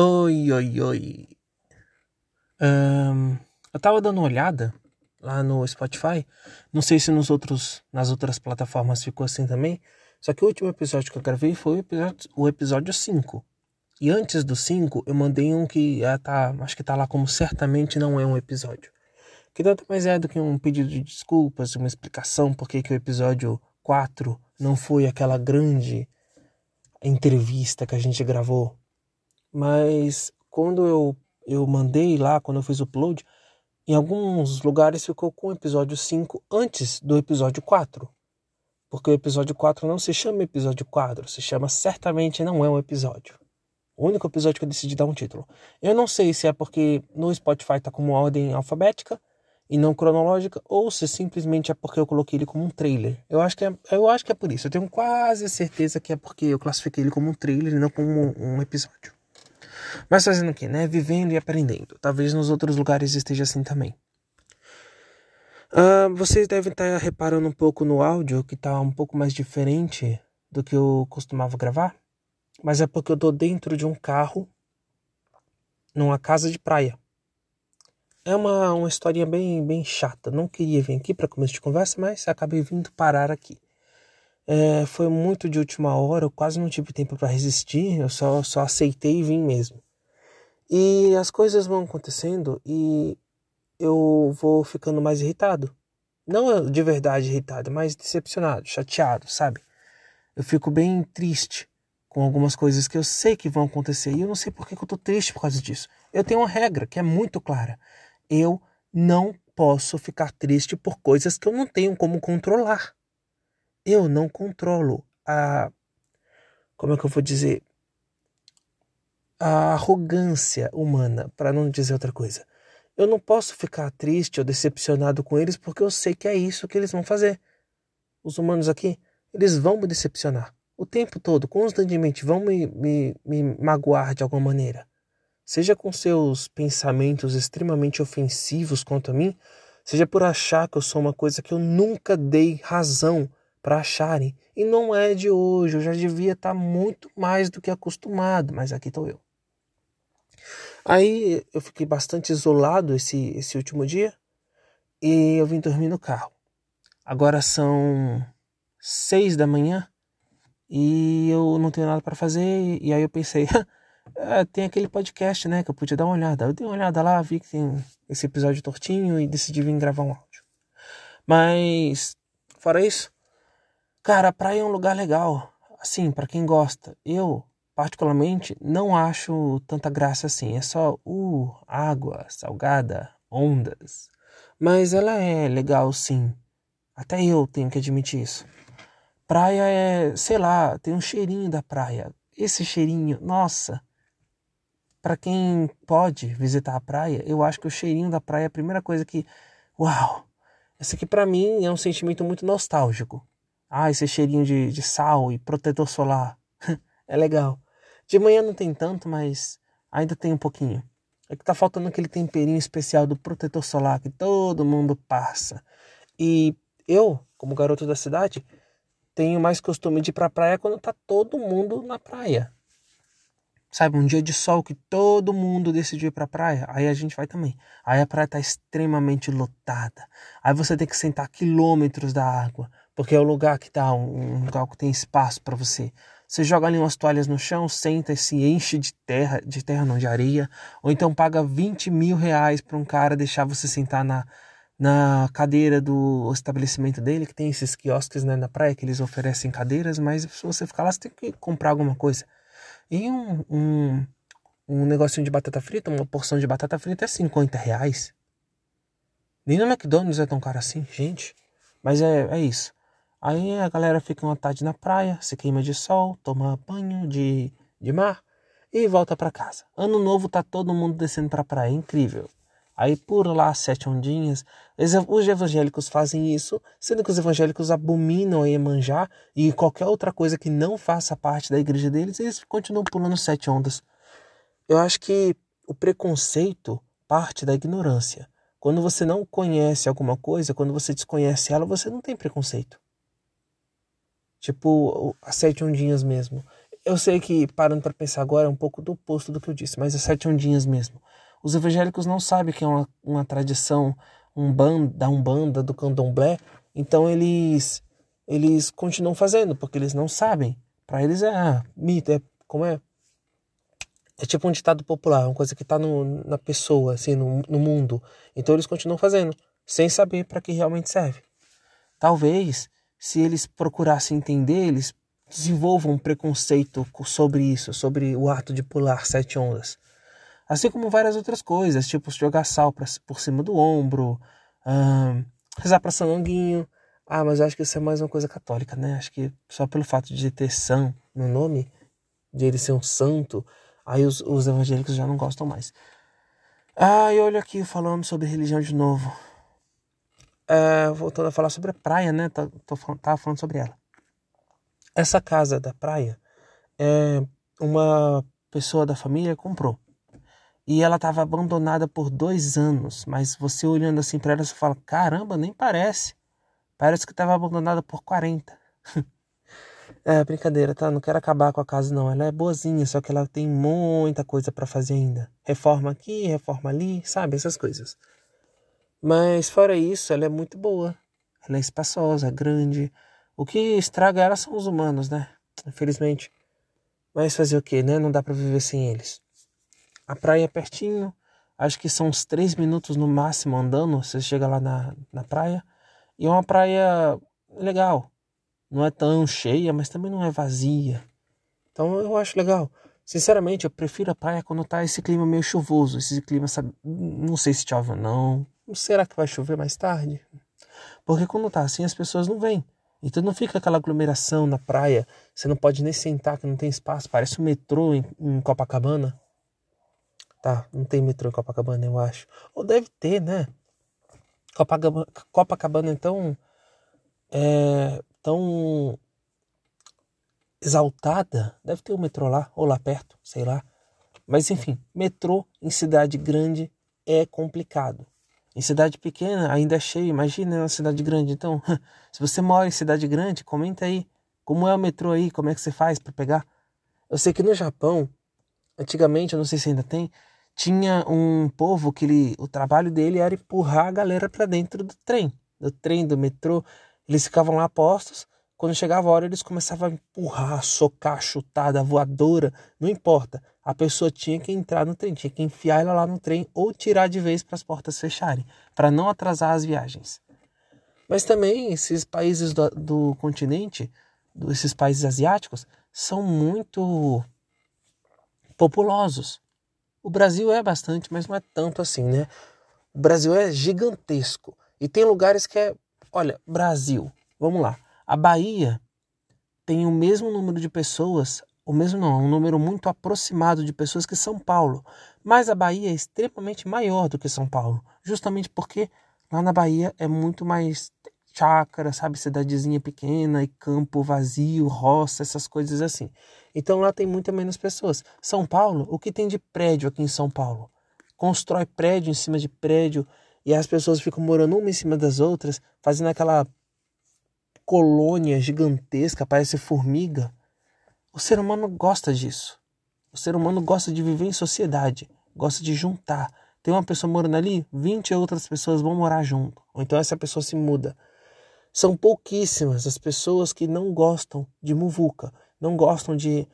Oi, oi, oi. Um, eu tava dando uma olhada lá no Spotify. Não sei se nos outros, nas outras plataformas ficou assim também. Só que o último episódio que eu gravei foi o episódio, o episódio 5. E antes do 5, eu mandei um que ah, tá, acho que tá lá como certamente não é um episódio. Que nada mais é do que um pedido de desculpas, uma explicação por que o episódio 4 não foi aquela grande entrevista que a gente gravou mas quando eu, eu mandei lá, quando eu fiz o upload, em alguns lugares ficou com o episódio 5 antes do episódio 4. Porque o episódio 4 não se chama episódio 4, se chama Certamente Não É um Episódio. O único episódio que eu decidi dar um título. Eu não sei se é porque no Spotify tá como ordem alfabética e não cronológica, ou se simplesmente é porque eu coloquei ele como um trailer. Eu acho que é, eu acho que é por isso. Eu tenho quase certeza que é porque eu classifiquei ele como um trailer e não como um episódio. Mas fazendo o quê, né? Vivendo e aprendendo. Talvez nos outros lugares esteja assim também. Uh, vocês devem estar reparando um pouco no áudio que está um pouco mais diferente do que eu costumava gravar. Mas é porque eu estou dentro de um carro numa casa de praia. É uma, uma historinha bem, bem chata. Não queria vir aqui para começo de conversa, mas acabei vindo parar aqui. É, foi muito de última hora, eu quase não tive tempo para resistir, eu só, só aceitei e vim mesmo. E as coisas vão acontecendo e eu vou ficando mais irritado. Não de verdade irritado, mas decepcionado, chateado, sabe? Eu fico bem triste com algumas coisas que eu sei que vão acontecer e eu não sei por que eu tô triste por causa disso. Eu tenho uma regra que é muito clara. Eu não posso ficar triste por coisas que eu não tenho como controlar eu não controlo a. Como é que eu vou dizer? A arrogância humana, para não dizer outra coisa. Eu não posso ficar triste ou decepcionado com eles porque eu sei que é isso que eles vão fazer. Os humanos aqui, eles vão me decepcionar. O tempo todo, constantemente, vão me, me, me magoar de alguma maneira. Seja com seus pensamentos extremamente ofensivos quanto a mim, seja por achar que eu sou uma coisa que eu nunca dei razão para acharem. E não é de hoje, eu já devia estar tá muito mais do que acostumado, mas aqui estou eu. Aí eu fiquei bastante isolado esse, esse último dia e eu vim dormir no carro. Agora são seis da manhã e eu não tenho nada para fazer. E aí eu pensei, é, tem aquele podcast, né, que eu podia dar uma olhada. Eu dei uma olhada lá, vi que tem esse episódio tortinho e decidi vir gravar um áudio. Mas, fora isso, Cara, a praia é um lugar legal, assim, para quem gosta. Eu, particularmente, não acho tanta graça assim. É só, uh, água salgada, ondas. Mas ela é legal, sim. Até eu tenho que admitir isso. Praia é, sei lá, tem um cheirinho da praia. Esse cheirinho, nossa. Para quem pode visitar a praia, eu acho que o cheirinho da praia é a primeira coisa que, uau. Esse aqui para mim é um sentimento muito nostálgico. Ah, esse cheirinho de, de sal e protetor solar. é legal. De manhã não tem tanto, mas ainda tem um pouquinho. É que tá faltando aquele temperinho especial do protetor solar que todo mundo passa. E eu, como garoto da cidade, tenho mais costume de ir pra praia quando tá todo mundo na praia. Sabe, um dia de sol que todo mundo decidiu ir pra praia, aí a gente vai também. Aí a praia tá extremamente lotada. Aí você tem que sentar quilômetros da água porque é o lugar que tá um, lugar que tem espaço para você. Você joga ali umas toalhas no chão, senta e se enche de terra, de terra não, de areia, ou então paga 20 mil reais para um cara deixar você sentar na, na cadeira do estabelecimento dele, que tem esses quiosques né, na praia que eles oferecem cadeiras, mas se você ficar lá, você tem que comprar alguma coisa. E um, um, um negocinho de batata frita, uma porção de batata frita é 50 reais. Nem no McDonald's é tão caro assim, gente. Mas é, é isso. Aí a galera fica uma tarde na praia, se queima de sol, toma banho de, de mar e volta para casa. Ano novo tá todo mundo descendo pra praia, incrível. Aí por lá sete ondinhas. Os evangélicos fazem isso, sendo que os evangélicos abominam a Iemanjá e qualquer outra coisa que não faça parte da igreja deles, eles continuam pulando sete ondas. Eu acho que o preconceito parte da ignorância. Quando você não conhece alguma coisa, quando você desconhece ela, você não tem preconceito. Tipo, as sete ondinhas mesmo. Eu sei que, parando para pensar agora, é um pouco do oposto do que eu disse, mas é sete ondinhas mesmo. Os evangélicos não sabem que é uma, uma tradição um banda, da Umbanda, do Candomblé, então eles eles continuam fazendo, porque eles não sabem. Para eles é ah, mito, é como é é tipo um ditado popular, uma coisa que está na pessoa, assim, no, no mundo. Então eles continuam fazendo, sem saber para que realmente serve. Talvez, se eles procurassem entender, eles desenvolvam um preconceito sobre isso, sobre o ato de pular sete ondas. Assim como várias outras coisas, tipo jogar sal pra, por cima do ombro, rezar para São Longuinho. Ah, mas eu acho que isso é mais uma coisa católica, né? Acho que só pelo fato de ter São no nome, de ele ser um santo, aí os, os evangélicos já não gostam mais. Ah, e olha aqui falando sobre religião de novo. É, voltando a falar sobre a praia, né? Tô, tô, tava falando sobre ela. Essa casa da praia, é, uma pessoa da família comprou. E ela estava abandonada por dois anos. Mas você olhando assim para ela, você fala: caramba, nem parece. Parece que estava abandonada por 40. é, brincadeira, tá? Não quero acabar com a casa, não. Ela é boazinha, só que ela tem muita coisa para fazer ainda. Reforma aqui, reforma ali, sabe? Essas coisas. Mas fora isso, ela é muito boa. Ela é espaçosa, grande. O que estraga ela são os humanos, né? Infelizmente. Mas fazer o que, né? Não dá para viver sem eles. A praia é pertinho. Acho que são uns três minutos no máximo andando. Você chega lá na, na praia. E é uma praia legal. Não é tão cheia, mas também não é vazia. Então eu acho legal. Sinceramente, eu prefiro a praia quando tá esse clima meio chuvoso. Esse clima, sabe? Não sei se chove ou não. Será que vai chover mais tarde? Porque quando tá assim, as pessoas não vêm. Então não fica aquela aglomeração na praia. Você não pode nem sentar, que não tem espaço. Parece um metrô em, em Copacabana. Tá, não tem metrô em Copacabana, eu acho. Ou deve ter, né? Copacabana, Copacabana então é tão exaltada. Deve ter um metrô lá, ou lá perto, sei lá. Mas enfim, metrô em cidade grande é complicado. Em cidade pequena ainda é cheio, imagina na cidade grande. Então, se você mora em cidade grande, comenta aí. Como é o metrô aí? Como é que você faz para pegar? Eu sei que no Japão, antigamente, eu não sei se ainda tem, tinha um povo que ele, o trabalho dele era empurrar a galera para dentro do trem, do trem, do metrô. Eles ficavam lá postos. Quando chegava a hora, eles começavam a empurrar, socar, chutar, da voadora, não importa. A pessoa tinha que entrar no trem, tinha que enfiar ela lá no trem ou tirar de vez para as portas fecharem, para não atrasar as viagens. Mas também esses países do, do continente, esses países asiáticos, são muito populosos. O Brasil é bastante, mas não é tanto assim, né? O Brasil é gigantesco. E tem lugares que é. Olha, Brasil, vamos lá. A Bahia tem o mesmo número de pessoas o mesmo não, um número muito aproximado de pessoas que São Paulo. Mas a Bahia é extremamente maior do que São Paulo, justamente porque lá na Bahia é muito mais chácara, sabe, cidadezinha pequena e campo vazio, roça, essas coisas assim. Então lá tem muita menos pessoas. São Paulo, o que tem de prédio aqui em São Paulo? Constrói prédio em cima de prédio e as pessoas ficam morando uma em cima das outras, fazendo aquela colônia gigantesca, parece formiga. O ser humano gosta disso. O ser humano gosta de viver em sociedade, gosta de juntar. Tem uma pessoa morando ali, 20 outras pessoas vão morar junto. Ou então essa pessoa se muda. São pouquíssimas as pessoas que não gostam de muvuca, não gostam de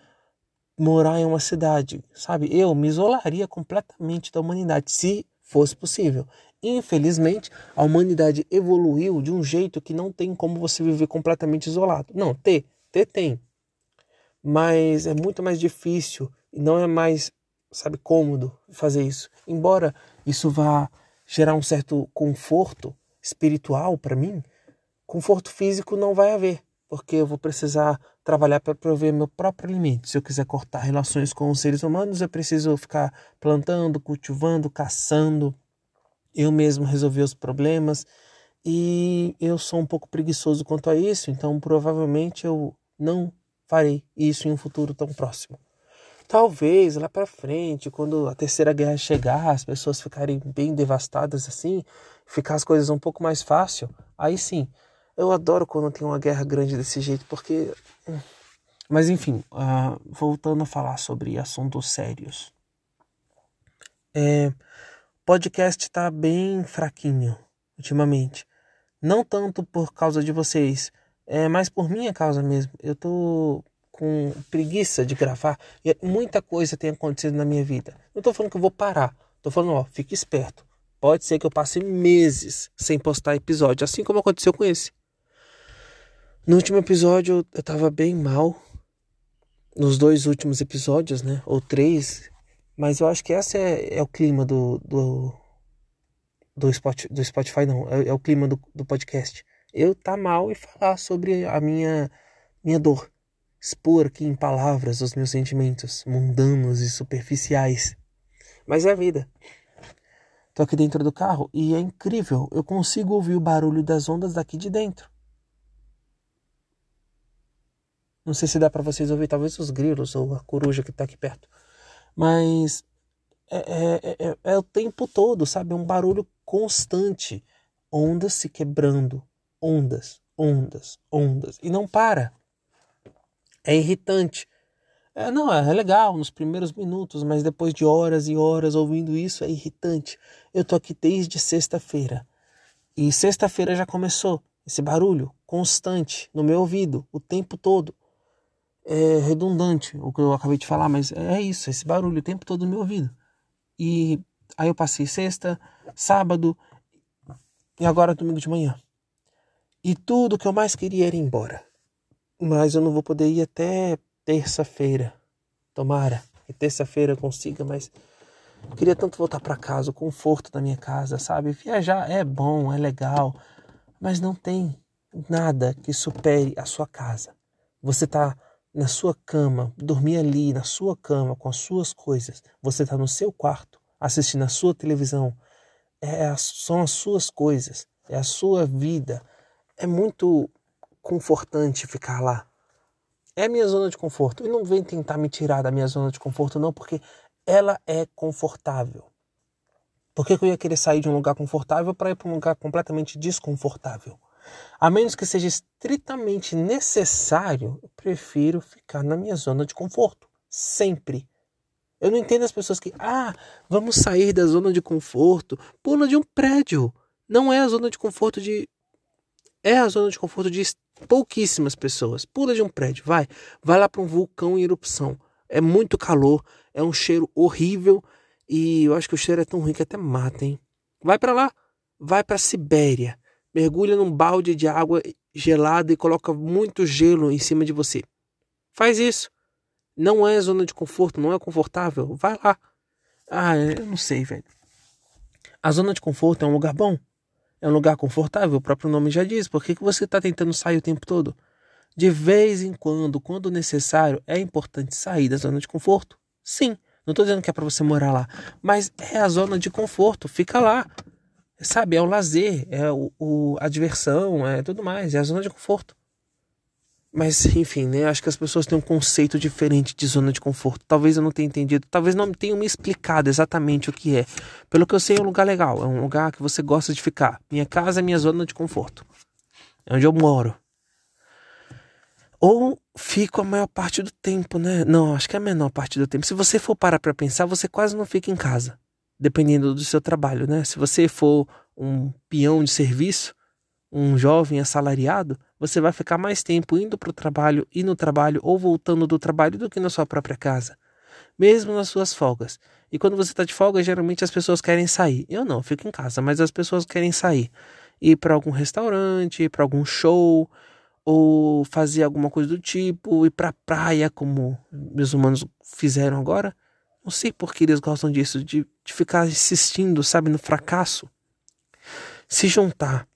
morar em uma cidade, sabe? Eu me isolaria completamente da humanidade, se fosse possível. Infelizmente, a humanidade evoluiu de um jeito que não tem como você viver completamente isolado. Não, ter, ter tem, mas é muito mais difícil e não é mais, sabe, cômodo fazer isso. Embora isso vá gerar um certo conforto espiritual para mim, conforto físico não vai haver, porque eu vou precisar trabalhar para prover meu próprio alimento. Se eu quiser cortar relações com os seres humanos, eu preciso ficar plantando, cultivando, caçando, eu mesmo resolver os problemas. E eu sou um pouco preguiçoso quanto a isso, então provavelmente eu não farei isso em um futuro tão próximo. Talvez lá para frente, quando a terceira guerra chegar, as pessoas ficarem bem devastadas assim, ficar as coisas um pouco mais fácil, aí sim. Eu adoro quando tem uma guerra grande desse jeito, porque hum, Mas enfim, uh, voltando a falar sobre assuntos sérios. É, podcast tá bem fraquinho ultimamente. Não tanto por causa de vocês, é mais por minha causa mesmo. Eu tô com preguiça de gravar e muita coisa tem acontecido na minha vida. Não tô falando que eu vou parar. Tô falando, ó, fique esperto. Pode ser que eu passe meses sem postar episódio, assim como aconteceu com esse. No último episódio eu tava bem mal. Nos dois últimos episódios, né? Ou três. Mas eu acho que esse é, é o clima do, do, do, Spotify, do Spotify, não. É, é o clima do, do podcast. Eu tá mal e falar sobre a minha, minha dor. Expor aqui em palavras os meus sentimentos mundanos e superficiais. Mas é a vida. Tô aqui dentro do carro e é incrível. Eu consigo ouvir o barulho das ondas daqui de dentro. Não sei se dá para vocês ouvir, talvez os grilos ou a coruja que tá aqui perto. Mas é, é, é, é, o tempo todo, sabe? É um barulho constante. Ondas se quebrando. Ondas, ondas, ondas. E não para. É irritante. É, não, é legal nos primeiros minutos, mas depois de horas e horas ouvindo isso é irritante. Eu tô aqui desde sexta-feira. E sexta-feira já começou esse barulho constante no meu ouvido o tempo todo é redundante o que eu acabei de falar, mas é isso, esse barulho o tempo todo no meu ouvido. E aí eu passei sexta, sábado e agora domingo de manhã. E tudo que eu mais queria era ir embora. Mas eu não vou poder ir até terça-feira. Tomara que terça-feira consiga, mas eu queria tanto voltar para casa, o conforto da minha casa, sabe? Viajar é bom, é legal, mas não tem nada que supere a sua casa. Você tá na sua cama, dormir ali na sua cama com as suas coisas. Você está no seu quarto assistindo a sua televisão. É, são as suas coisas, é a sua vida. É muito confortante ficar lá. É a minha zona de conforto. E não vem tentar me tirar da minha zona de conforto, não, porque ela é confortável. Por que, que eu ia querer sair de um lugar confortável para ir para um lugar completamente desconfortável? A menos que seja estritamente necessário, eu prefiro ficar na minha zona de conforto. Sempre. Eu não entendo as pessoas que, ah, vamos sair da zona de conforto. Pula de um prédio. Não é a zona de conforto de. É a zona de conforto de pouquíssimas pessoas. Pula de um prédio, vai. Vai lá para um vulcão em erupção. É muito calor, é um cheiro horrível e eu acho que o cheiro é tão ruim que até mata, hein? Vai para lá. Vai para Sibéria mergulha num balde de água gelada e coloca muito gelo em cima de você. Faz isso. Não é zona de conforto, não é confortável. Vai lá. Ah, eu não sei, velho. A zona de conforto é um lugar bom. É um lugar confortável, o próprio nome já diz. Por que, que você está tentando sair o tempo todo? De vez em quando, quando necessário, é importante sair da zona de conforto. Sim, não estou dizendo que é para você morar lá, mas é a zona de conforto. Fica lá sabe, é o lazer, é o, o, a diversão, é tudo mais, é a zona de conforto. Mas, enfim, né? Acho que as pessoas têm um conceito diferente de zona de conforto. Talvez eu não tenha entendido, talvez não tenham me explicado exatamente o que é. Pelo que eu sei, é um lugar legal, é um lugar que você gosta de ficar. Minha casa é minha zona de conforto. É onde eu moro. Ou fico a maior parte do tempo, né? Não, acho que é a menor parte do tempo. Se você for parar para pensar, você quase não fica em casa dependendo do seu trabalho, né? Se você for um peão de serviço, um jovem assalariado, você vai ficar mais tempo indo para o trabalho e no trabalho ou voltando do trabalho do que na sua própria casa, mesmo nas suas folgas. E quando você está de folga, geralmente as pessoas querem sair. Eu não, eu fico em casa, mas as pessoas querem sair, ir para algum restaurante, ir para algum show ou fazer alguma coisa do tipo, ir para praia, como meus humanos fizeram agora. Não sei por que eles gostam disso, de, de ficar insistindo, sabe, no fracasso. Se juntar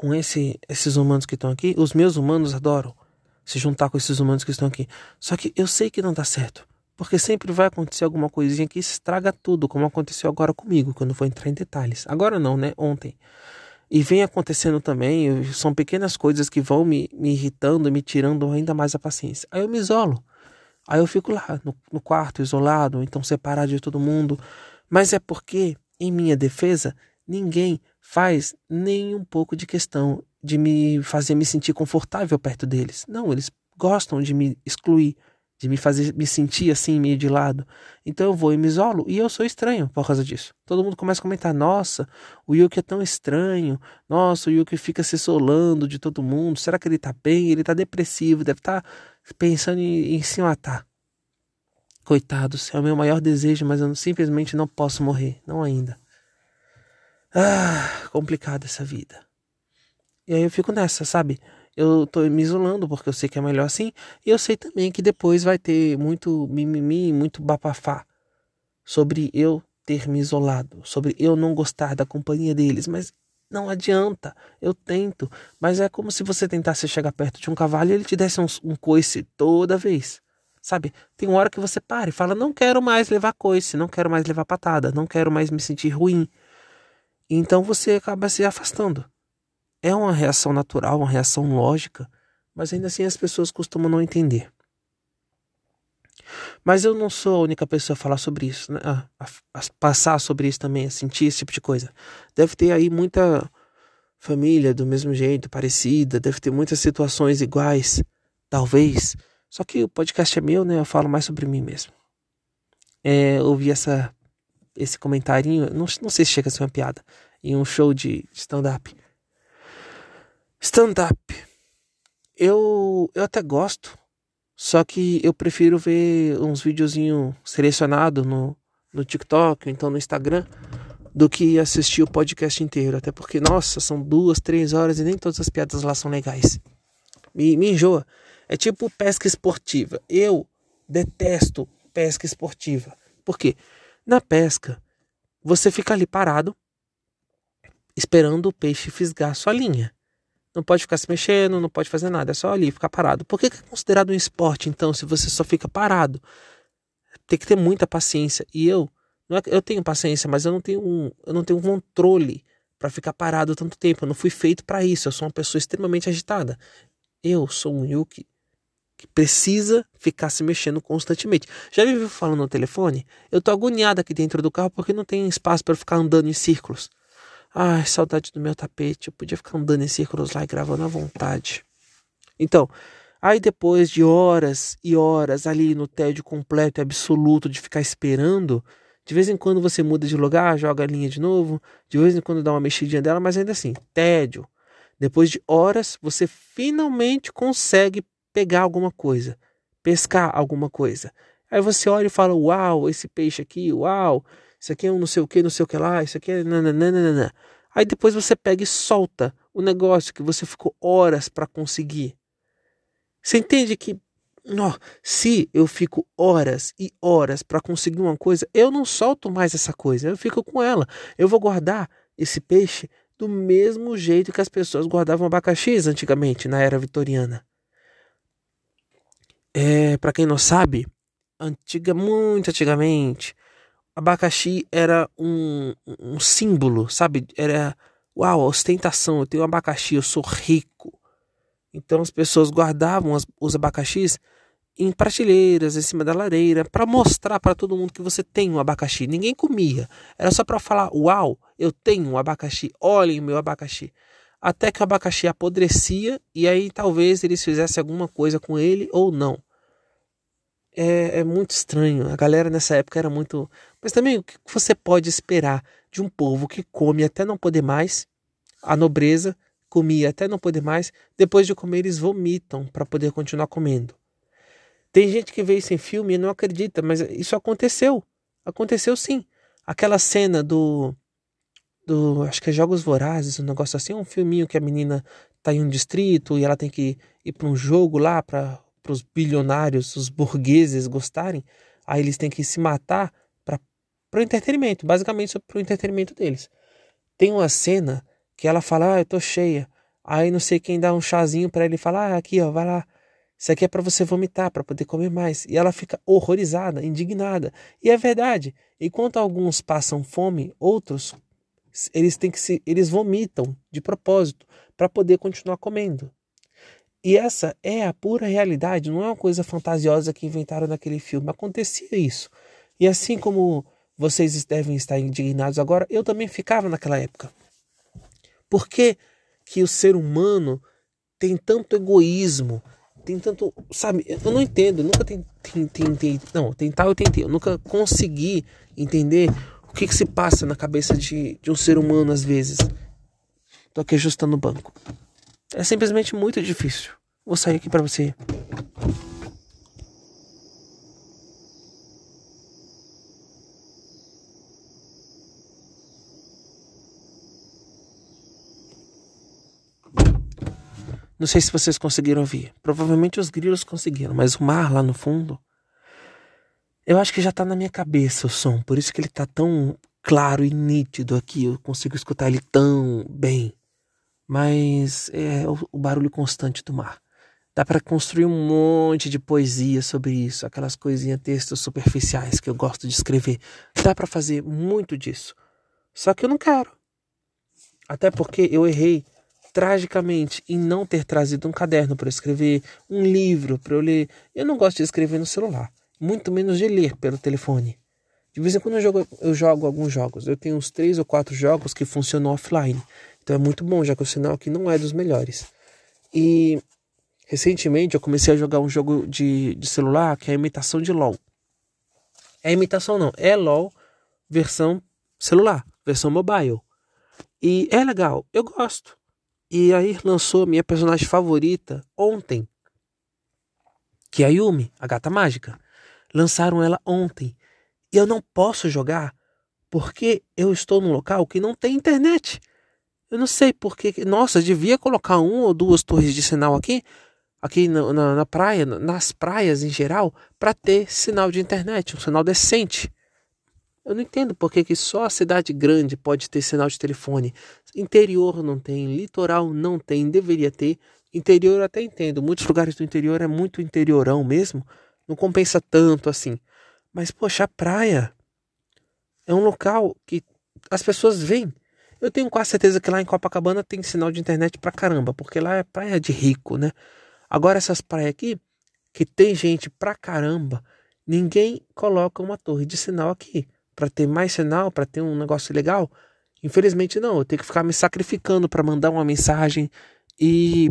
com esse, esses humanos que estão aqui, os meus humanos adoram se juntar com esses humanos que estão aqui. Só que eu sei que não dá certo. Porque sempre vai acontecer alguma coisinha que estraga tudo, como aconteceu agora comigo, quando eu vou entrar em detalhes. Agora não, né? Ontem. E vem acontecendo também, são pequenas coisas que vão me, me irritando, me tirando ainda mais a paciência. Aí eu me isolo. Aí eu fico lá no, no quarto, isolado, então separado de todo mundo. Mas é porque, em minha defesa, ninguém faz nem um pouco de questão de me fazer me sentir confortável perto deles. Não, eles gostam de me excluir, de me fazer me sentir assim, meio de lado. Então eu vou e me isolo e eu sou estranho por causa disso. Todo mundo começa a comentar: nossa, o Yuki é tão estranho, nossa, o Yuki fica se isolando de todo mundo. Será que ele tá bem? Ele tá depressivo, deve estar tá pensando em, em se matar. Coitados, é o meu maior desejo, mas eu simplesmente não posso morrer, não ainda. Ah, complicada essa vida. E aí eu fico nessa, sabe? eu tô me isolando porque eu sei que é melhor assim. E eu sei também que depois vai ter muito mimimi, muito bapafá sobre eu ter me isolado, sobre eu não gostar da companhia deles. Mas não adianta, eu tento. Mas é como se você tentasse chegar perto de um cavalo e ele te desse um, um coice toda vez. Sabe? Tem uma hora que você para e fala: Não quero mais levar coice, não quero mais levar patada, não quero mais me sentir ruim. Então você acaba se afastando. É uma reação natural, uma reação lógica, mas ainda assim as pessoas costumam não entender. Mas eu não sou a única pessoa a falar sobre isso, né? a, a, a passar sobre isso também, a sentir esse tipo de coisa. Deve ter aí muita família do mesmo jeito, parecida, deve ter muitas situações iguais, talvez. Só que o podcast é meu, né? Eu falo mais sobre mim mesmo. É, ouvi essa, esse comentarinho, não, não sei se chega a ser uma piada, em um show de stand-up. Stand-up. Eu, eu até gosto, só que eu prefiro ver uns videozinhos selecionados no, no TikTok, ou então no Instagram, do que assistir o podcast inteiro. Até porque, nossa, são duas, três horas e nem todas as piadas lá são legais. Me, me enjoa. É tipo pesca esportiva. Eu detesto pesca esportiva. Por quê? Na pesca, você fica ali parado, esperando o peixe fisgar sua linha. Não pode ficar se mexendo, não pode fazer nada, é só ali, ficar parado. Por que é considerado um esporte, então, se você só fica parado? Tem que ter muita paciência. E eu, não é, eu tenho paciência, mas eu não tenho um, eu não tenho controle para ficar parado tanto tempo. Eu não fui feito para isso. Eu sou uma pessoa extremamente agitada. Eu sou um Yuki que precisa ficar se mexendo constantemente. Já me viu falando no telefone? Eu tô agoniado aqui dentro do carro porque não tem espaço para ficar andando em círculos. Ai, saudade do meu tapete. Eu podia ficar andando em círculos lá e gravando à vontade. Então, aí depois de horas e horas ali no tédio completo e absoluto de ficar esperando, de vez em quando você muda de lugar, joga a linha de novo, de vez em quando dá uma mexidinha dela, mas ainda assim, tédio. Depois de horas, você finalmente consegue pegar alguma coisa, pescar alguma coisa. Aí você olha e fala: Uau, esse peixe aqui, uau, isso aqui é um não sei o que, não sei o que lá, isso aqui é. Nananana. Aí depois você pega e solta o negócio que você ficou horas para conseguir. Você entende que ó, se eu fico horas e horas para conseguir uma coisa, eu não solto mais essa coisa, eu fico com ela. Eu vou guardar esse peixe do mesmo jeito que as pessoas guardavam abacaxis antigamente, na era vitoriana. É, para quem não sabe, antiga, muito antigamente, abacaxi era um, um símbolo, sabe? Era, uau, ostentação, eu tenho abacaxi, eu sou rico. Então as pessoas guardavam as, os abacaxis em prateleiras, em cima da lareira, para mostrar para todo mundo que você tem um abacaxi. Ninguém comia, era só para falar: Uau, eu tenho um abacaxi, olhem meu abacaxi. Até que o abacaxi apodrecia e aí talvez eles fizessem alguma coisa com ele ou não é, é muito estranho. A galera nessa época era muito. Mas também o que você pode esperar de um povo que come até não poder mais, a nobreza comia até não poder mais, depois de comer eles vomitam para poder continuar comendo. Tem gente que vê isso em filme e não acredita, mas isso aconteceu. Aconteceu sim. Aquela cena do do acho que é Jogos Vorazes, um negócio assim, um filminho que a menina tá em um distrito e ela tem que ir para um jogo lá para os bilionários, os burgueses gostarem, aí eles têm que se matar para o entretenimento, basicamente para o entretenimento deles. Tem uma cena que ela fala, ah, eu tô cheia. Aí não sei quem dá um chazinho para ele falar, ah, aqui ó, vai lá. Isso aqui é para você vomitar, para poder comer mais. E ela fica horrorizada, indignada. E é verdade. Enquanto alguns passam fome, outros eles têm que se, eles vomitam de propósito para poder continuar comendo. E essa é a pura realidade, não é uma coisa fantasiosa que inventaram naquele filme. Acontecia isso. E assim como vocês devem estar indignados agora, eu também ficava naquela época. Por que, que o ser humano tem tanto egoísmo tem tanto, sabe? Eu não entendo, nunca tentei, tentei, não, tentar eu tentei, eu nunca consegui entender o que, que se passa na cabeça de, de um ser humano às vezes. Tô aqui ajustando o banco. É simplesmente muito difícil. Vou sair aqui para você. Não sei se vocês conseguiram ouvir. Provavelmente os grilos conseguiram, mas o mar lá no fundo. Eu acho que já tá na minha cabeça o som, por isso que ele tá tão claro e nítido aqui. Eu consigo escutar ele tão bem. Mas é o, o barulho constante do mar. Dá para construir um monte de poesia sobre isso, aquelas coisinhas, textos superficiais que eu gosto de escrever. Dá para fazer muito disso. Só que eu não quero. Até porque eu errei tragicamente em não ter trazido um caderno para escrever, um livro para eu ler. Eu não gosto de escrever no celular, muito menos de ler pelo telefone. De vez em quando eu jogo, eu jogo alguns jogos. Eu tenho uns três ou quatro jogos que funcionam offline. Então é muito bom, já que o sinal aqui não é dos melhores. E recentemente eu comecei a jogar um jogo de, de celular que é a imitação de LOL. É imitação não, é LOL versão celular, versão mobile. E é legal, eu gosto. E aí lançou a minha personagem favorita ontem, que é a Yumi, a gata mágica. Lançaram ela ontem. E eu não posso jogar porque eu estou num local que não tem internet. Eu não sei porque. Nossa, devia colocar um ou duas torres de sinal aqui, aqui na, na, na praia, nas praias em geral, para ter sinal de internet, um sinal decente. Eu não entendo por que, que só a cidade grande pode ter sinal de telefone. Interior não tem, litoral não tem, deveria ter. Interior eu até entendo. Muitos lugares do interior é muito interiorão mesmo. Não compensa tanto assim. Mas, poxa, a praia é um local que as pessoas vêm. Eu tenho quase certeza que lá em Copacabana tem sinal de internet pra caramba, porque lá é praia de rico, né? Agora essas praias aqui, que tem gente pra caramba, ninguém coloca uma torre de sinal aqui para ter mais sinal, para ter um negócio legal. Infelizmente não, eu tenho que ficar me sacrificando para mandar uma mensagem e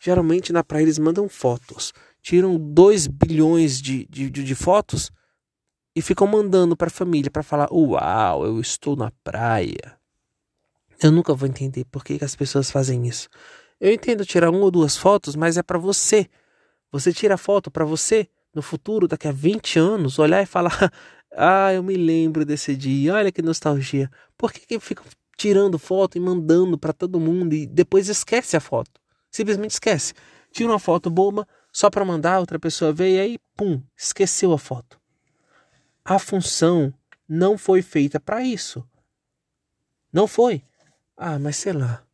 geralmente na praia eles mandam fotos, tiram 2 bilhões de, de, de, fotos e ficam mandando para a família para falar: Uau, eu estou na praia. Eu nunca vou entender por que, que as pessoas fazem isso. Eu entendo tirar uma ou duas fotos, mas é para você. Você tira foto para você no futuro, daqui a 20 anos, olhar e falar: Ah, eu me lembro desse dia. Olha que nostalgia. Por que, que ficam tirando foto e mandando para todo mundo e depois esquece a foto? Simplesmente esquece. Tira uma foto boba só para mandar, outra pessoa ver e aí, pum, esqueceu a foto. A função não foi feita para isso. Não foi. Ah, mas sei lá.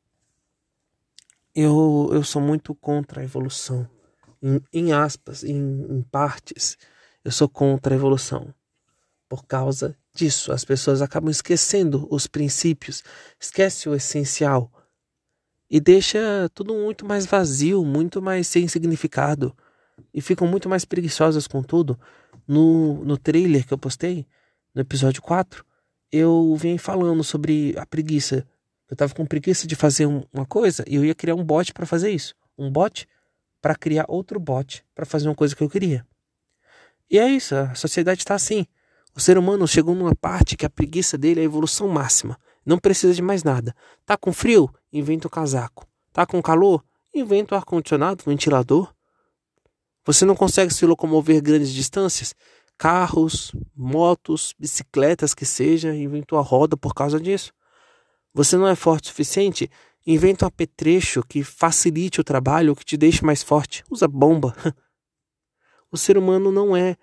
Eu, eu sou muito contra a evolução. Em, em aspas, em, em partes, eu sou contra a evolução. Por causa disso, as pessoas acabam esquecendo os princípios, esquece o essencial e deixa tudo muito mais vazio, muito mais sem significado e ficam muito mais preguiçosas com tudo. No, no trailer que eu postei, no episódio 4, eu vim falando sobre a preguiça. Eu estava com preguiça de fazer um, uma coisa e eu ia criar um bot para fazer isso. Um bot para criar outro bot para fazer uma coisa que eu queria. E é isso, a sociedade está assim. O ser humano chegou numa parte que a preguiça dele é a evolução máxima. Não precisa de mais nada. Tá com frio? Inventa o casaco. Tá com calor? Inventa o ar-condicionado, ventilador. Você não consegue se locomover grandes distâncias? Carros, motos, bicicletas que seja, inventou a roda por causa disso. Você não é forte o suficiente? Inventa um apetrecho que facilite o trabalho, que te deixe mais forte. Usa bomba. O ser humano não é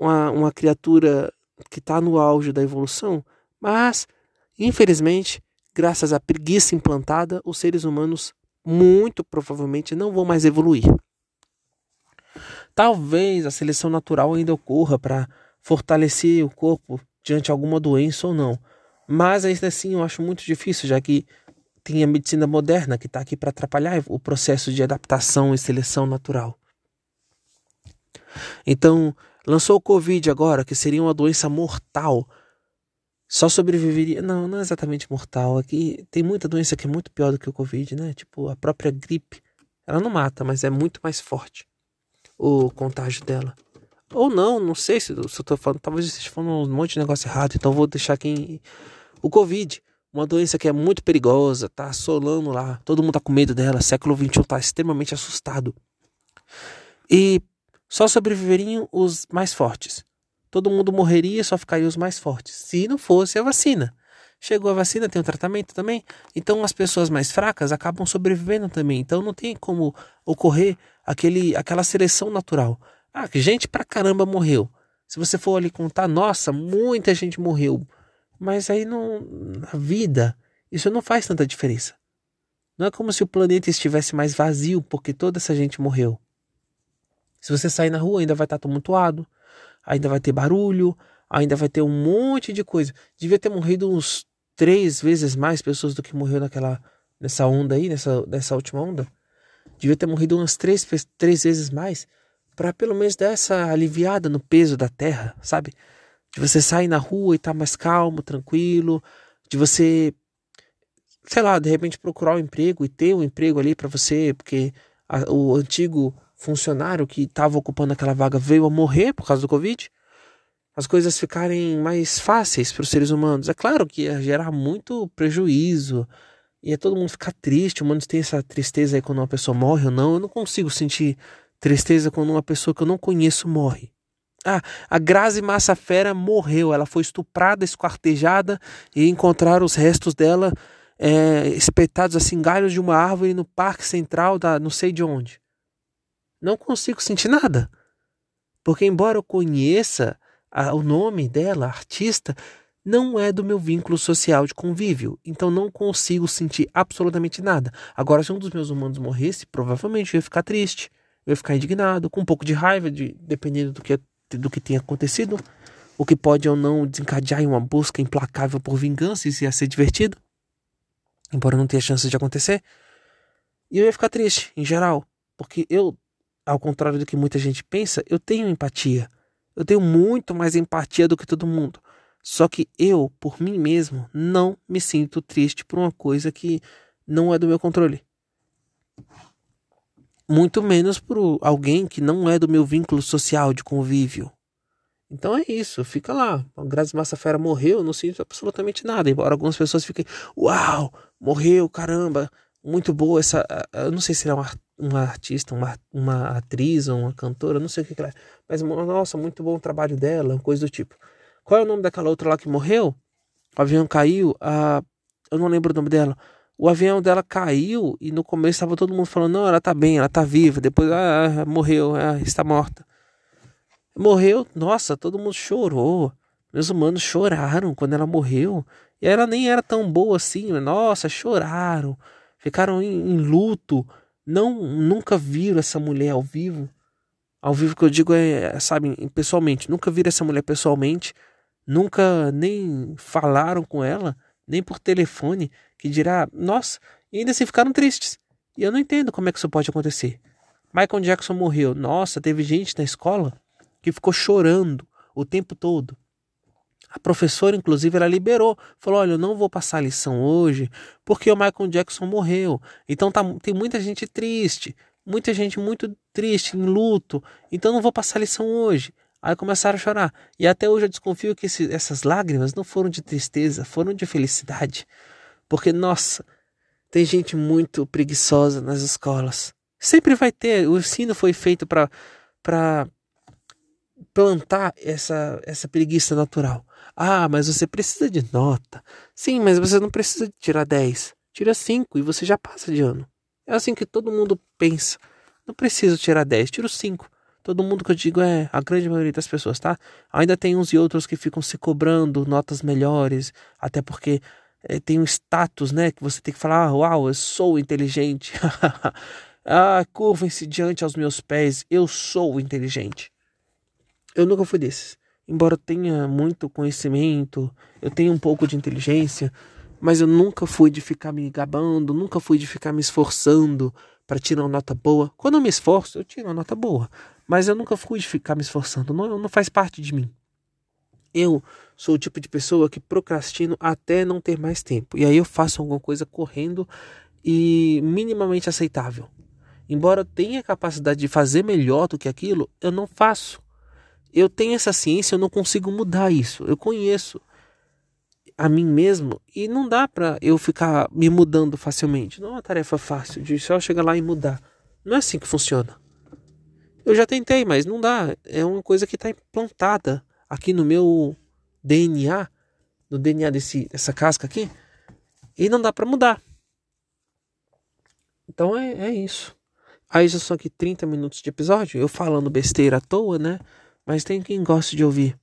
uma, uma criatura que está no auge da evolução, mas, infelizmente, graças à preguiça implantada, os seres humanos muito provavelmente não vão mais evoluir. Talvez a seleção natural ainda ocorra para fortalecer o corpo diante de alguma doença ou não, mas ainda assim eu acho muito difícil, já que tem a medicina moderna que está aqui para atrapalhar o processo de adaptação e seleção natural. Então, Lançou o Covid agora, que seria uma doença mortal. Só sobreviveria. Não, não é exatamente mortal. Aqui tem muita doença que é muito pior do que o Covid, né? Tipo, a própria gripe. Ela não mata, mas é muito mais forte. o contágio dela. Ou não, não sei se, se eu tô falando, talvez eu esteja falando um monte de negócio errado, então vou deixar aqui o Covid, uma doença que é muito perigosa, tá assolando lá, todo mundo tá com medo dela, século XXI tá extremamente assustado. E só sobreviveriam os mais fortes. Todo mundo morreria, só ficariam os mais fortes, se não fosse a vacina. Chegou a vacina, tem um tratamento também. Então as pessoas mais fracas acabam sobrevivendo também. Então não tem como ocorrer aquele, aquela seleção natural. Ah, gente pra caramba morreu. Se você for ali contar, nossa, muita gente morreu. Mas aí não, na vida, isso não faz tanta diferença. Não é como se o planeta estivesse mais vazio porque toda essa gente morreu. Se você sair na rua, ainda vai estar tumultuado, ainda vai ter barulho, ainda vai ter um monte de coisa. Devia ter morrido uns três vezes mais pessoas do que morreu naquela nessa onda aí, nessa, nessa última onda. Devia ter morrido umas três, três vezes mais para pelo menos dar essa aliviada no peso da terra, sabe? De você sair na rua e estar tá mais calmo, tranquilo, de você, sei lá, de repente procurar um emprego e ter um emprego ali para você, porque a, o antigo funcionário que estava ocupando aquela vaga veio a morrer por causa do Covid as coisas ficarem mais fáceis para os seres humanos. É claro que ia gerar muito prejuízo, ia todo mundo ficar triste. O mundo tem essa tristeza aí quando uma pessoa morre ou não. Eu não consigo sentir tristeza quando uma pessoa que eu não conheço morre. Ah, a Grazi Massafera morreu. Ela foi estuprada, esquartejada e encontraram os restos dela é, espetados assim, galhos de uma árvore no Parque Central da não sei de onde. Não consigo sentir nada. Porque, embora eu conheça a, o nome dela, artista, não é do meu vínculo social de convívio, então não consigo sentir absolutamente nada. Agora, se um dos meus humanos morresse, provavelmente eu ia ficar triste, eu ia ficar indignado, com um pouco de raiva, de, dependendo do que, do que tenha acontecido, o que pode ou não desencadear em uma busca implacável por vingança, isso ia ser divertido, embora não tenha chance de acontecer. E eu ia ficar triste, em geral, porque eu, ao contrário do que muita gente pensa, eu tenho empatia. Eu tenho muito mais empatia do que todo mundo. Só que eu, por mim mesmo, não me sinto triste por uma coisa que não é do meu controle. Muito menos por alguém que não é do meu vínculo social de convívio. Então é isso, fica lá. A Grazi Massafera morreu, eu não sinto absolutamente nada. Embora algumas pessoas fiquem, uau, morreu, caramba, muito boa essa. Eu não sei se ela é uma uma artista, uma, uma atriz ou uma cantora, não sei o que, que ela é. Mas, nossa, muito bom o trabalho dela, coisa do tipo. Qual é o nome daquela outra lá que morreu? O avião caiu, a... eu não lembro o nome dela. O avião dela caiu e no começo estava todo mundo falando: não, ela tá bem, ela tá viva. Depois, ah, morreu, ah, está morta. Morreu, nossa, todo mundo chorou. Meus humanos choraram quando ela morreu. E ela nem era tão boa assim, nossa, choraram. Ficaram em, em luto não nunca viram essa mulher ao vivo. Ao vivo que eu digo é, sabe, pessoalmente, nunca viram essa mulher pessoalmente, nunca nem falaram com ela, nem por telefone, que dirá, nossa, e ainda assim ficaram tristes. E eu não entendo como é que isso pode acontecer. Michael Jackson morreu. Nossa, teve gente na escola que ficou chorando o tempo todo. A professora, inclusive, ela liberou. Falou: olha, eu não vou passar a lição hoje porque o Michael Jackson morreu. Então tá, tem muita gente triste, muita gente muito triste, em luto. Então não vou passar a lição hoje. Aí começaram a chorar. E até hoje eu desconfio que esse, essas lágrimas não foram de tristeza, foram de felicidade. Porque, nossa, tem gente muito preguiçosa nas escolas. Sempre vai ter. O ensino foi feito para plantar essa, essa preguiça natural. Ah, mas você precisa de nota. Sim, mas você não precisa tirar 10. Tira 5 e você já passa de ano. É assim que todo mundo pensa. Não preciso tirar 10, tiro 5. Todo mundo que eu digo é a grande maioria das pessoas, tá? Ainda tem uns e outros que ficam se cobrando notas melhores, até porque é, tem um status, né? Que você tem que falar, ah, uau, eu sou inteligente. ah, curvem-se diante aos meus pés, eu sou inteligente. Eu nunca fui desses embora eu tenha muito conhecimento, eu tenha um pouco de inteligência, mas eu nunca fui de ficar me gabando, nunca fui de ficar me esforçando para tirar uma nota boa. Quando eu me esforço, eu tiro uma nota boa, mas eu nunca fui de ficar me esforçando, não, não faz parte de mim. Eu sou o tipo de pessoa que procrastino até não ter mais tempo. E aí eu faço alguma coisa correndo e minimamente aceitável. Embora eu tenha capacidade de fazer melhor do que aquilo, eu não faço. Eu tenho essa ciência, eu não consigo mudar isso. Eu conheço a mim mesmo e não dá para eu ficar me mudando facilmente. Não é uma tarefa fácil de só chegar lá e mudar. Não é assim que funciona. Eu já tentei, mas não dá. É uma coisa que está implantada aqui no meu DNA, no DNA desse, dessa casca aqui, e não dá para mudar. Então é, é isso. Aí já são aqui 30 minutos de episódio, eu falando besteira à toa, né? Mas tem quem goste de ouvir.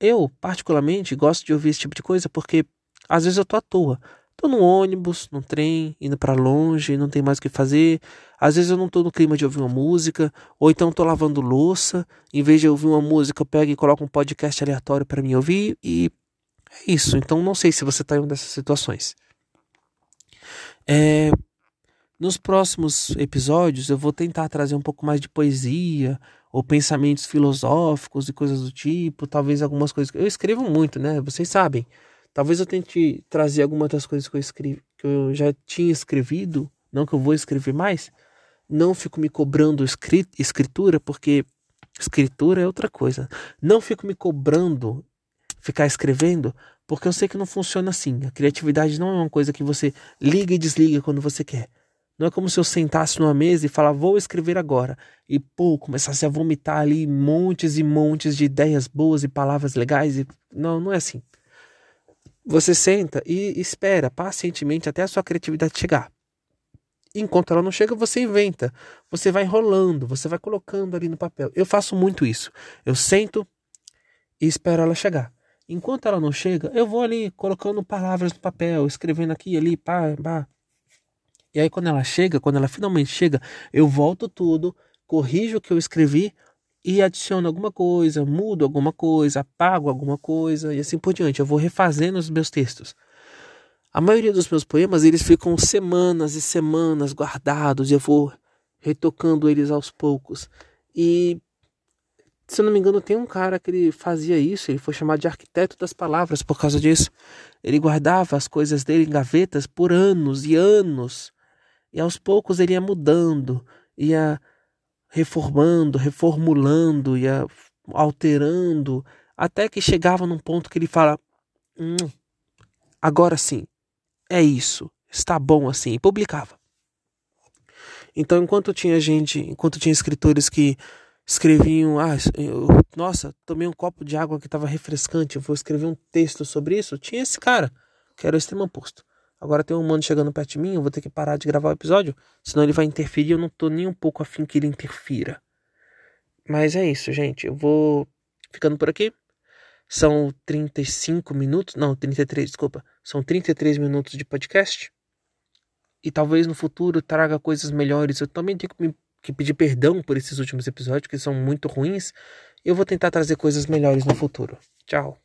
Eu, particularmente, gosto de ouvir esse tipo de coisa porque às vezes eu tô à toa. Tô no ônibus, no trem, indo para longe, não tem mais o que fazer. Às vezes eu não tô no clima de ouvir uma música, ou então tô lavando louça, em vez de ouvir uma música, eu pego e coloco um podcast aleatório para mim ouvir e é isso. Então não sei se você tá em uma dessas situações. É, nos próximos episódios eu vou tentar trazer um pouco mais de poesia, ou pensamentos filosóficos e coisas do tipo, talvez algumas coisas. Eu escrevo muito, né? Vocês sabem. Talvez eu tente trazer algumas das coisas que eu escrevi, que eu já tinha escrevido, não que eu vou escrever mais. Não fico me cobrando escritura, porque escritura é outra coisa. Não fico me cobrando ficar escrevendo, porque eu sei que não funciona assim. A criatividade não é uma coisa que você liga e desliga quando você quer. Não é como se eu sentasse numa mesa e falar, vou escrever agora. E, pô, começasse a vomitar ali montes e montes de ideias boas e palavras legais. E... Não, não é assim. Você senta e espera pacientemente até a sua criatividade chegar. Enquanto ela não chega, você inventa. Você vai enrolando, você vai colocando ali no papel. Eu faço muito isso. Eu sento e espero ela chegar. Enquanto ela não chega, eu vou ali colocando palavras no papel, escrevendo aqui e ali, pá, pá. E aí quando ela chega, quando ela finalmente chega, eu volto tudo, corrijo o que eu escrevi e adiciono alguma coisa, mudo alguma coisa, apago alguma coisa e assim por diante. Eu vou refazendo os meus textos. A maioria dos meus poemas, eles ficam semanas e semanas guardados e eu vou retocando eles aos poucos. E se eu não me engano, tem um cara que ele fazia isso, ele foi chamado de arquiteto das palavras por causa disso. Ele guardava as coisas dele em gavetas por anos e anos. E aos poucos ele ia mudando, ia reformando, reformulando, ia alterando, até que chegava num ponto que ele fala: hum, agora sim, é isso, está bom assim, e publicava. Então, enquanto tinha gente, enquanto tinha escritores que escreviam, ah, eu, nossa, tomei um copo de água que estava refrescante, eu vou escrever um texto sobre isso, tinha esse cara, que era o extremo oposto. Agora tem um humano chegando perto de mim, eu vou ter que parar de gravar o episódio, senão ele vai interferir, eu não tô nem um pouco afim que ele interfira. Mas é isso, gente. Eu vou ficando por aqui. São 35 minutos, não, 33, desculpa. São 33 minutos de podcast. E talvez no futuro traga coisas melhores. Eu também tenho que, me, que pedir perdão por esses últimos episódios, que são muito ruins. Eu vou tentar trazer coisas melhores no futuro. Tchau.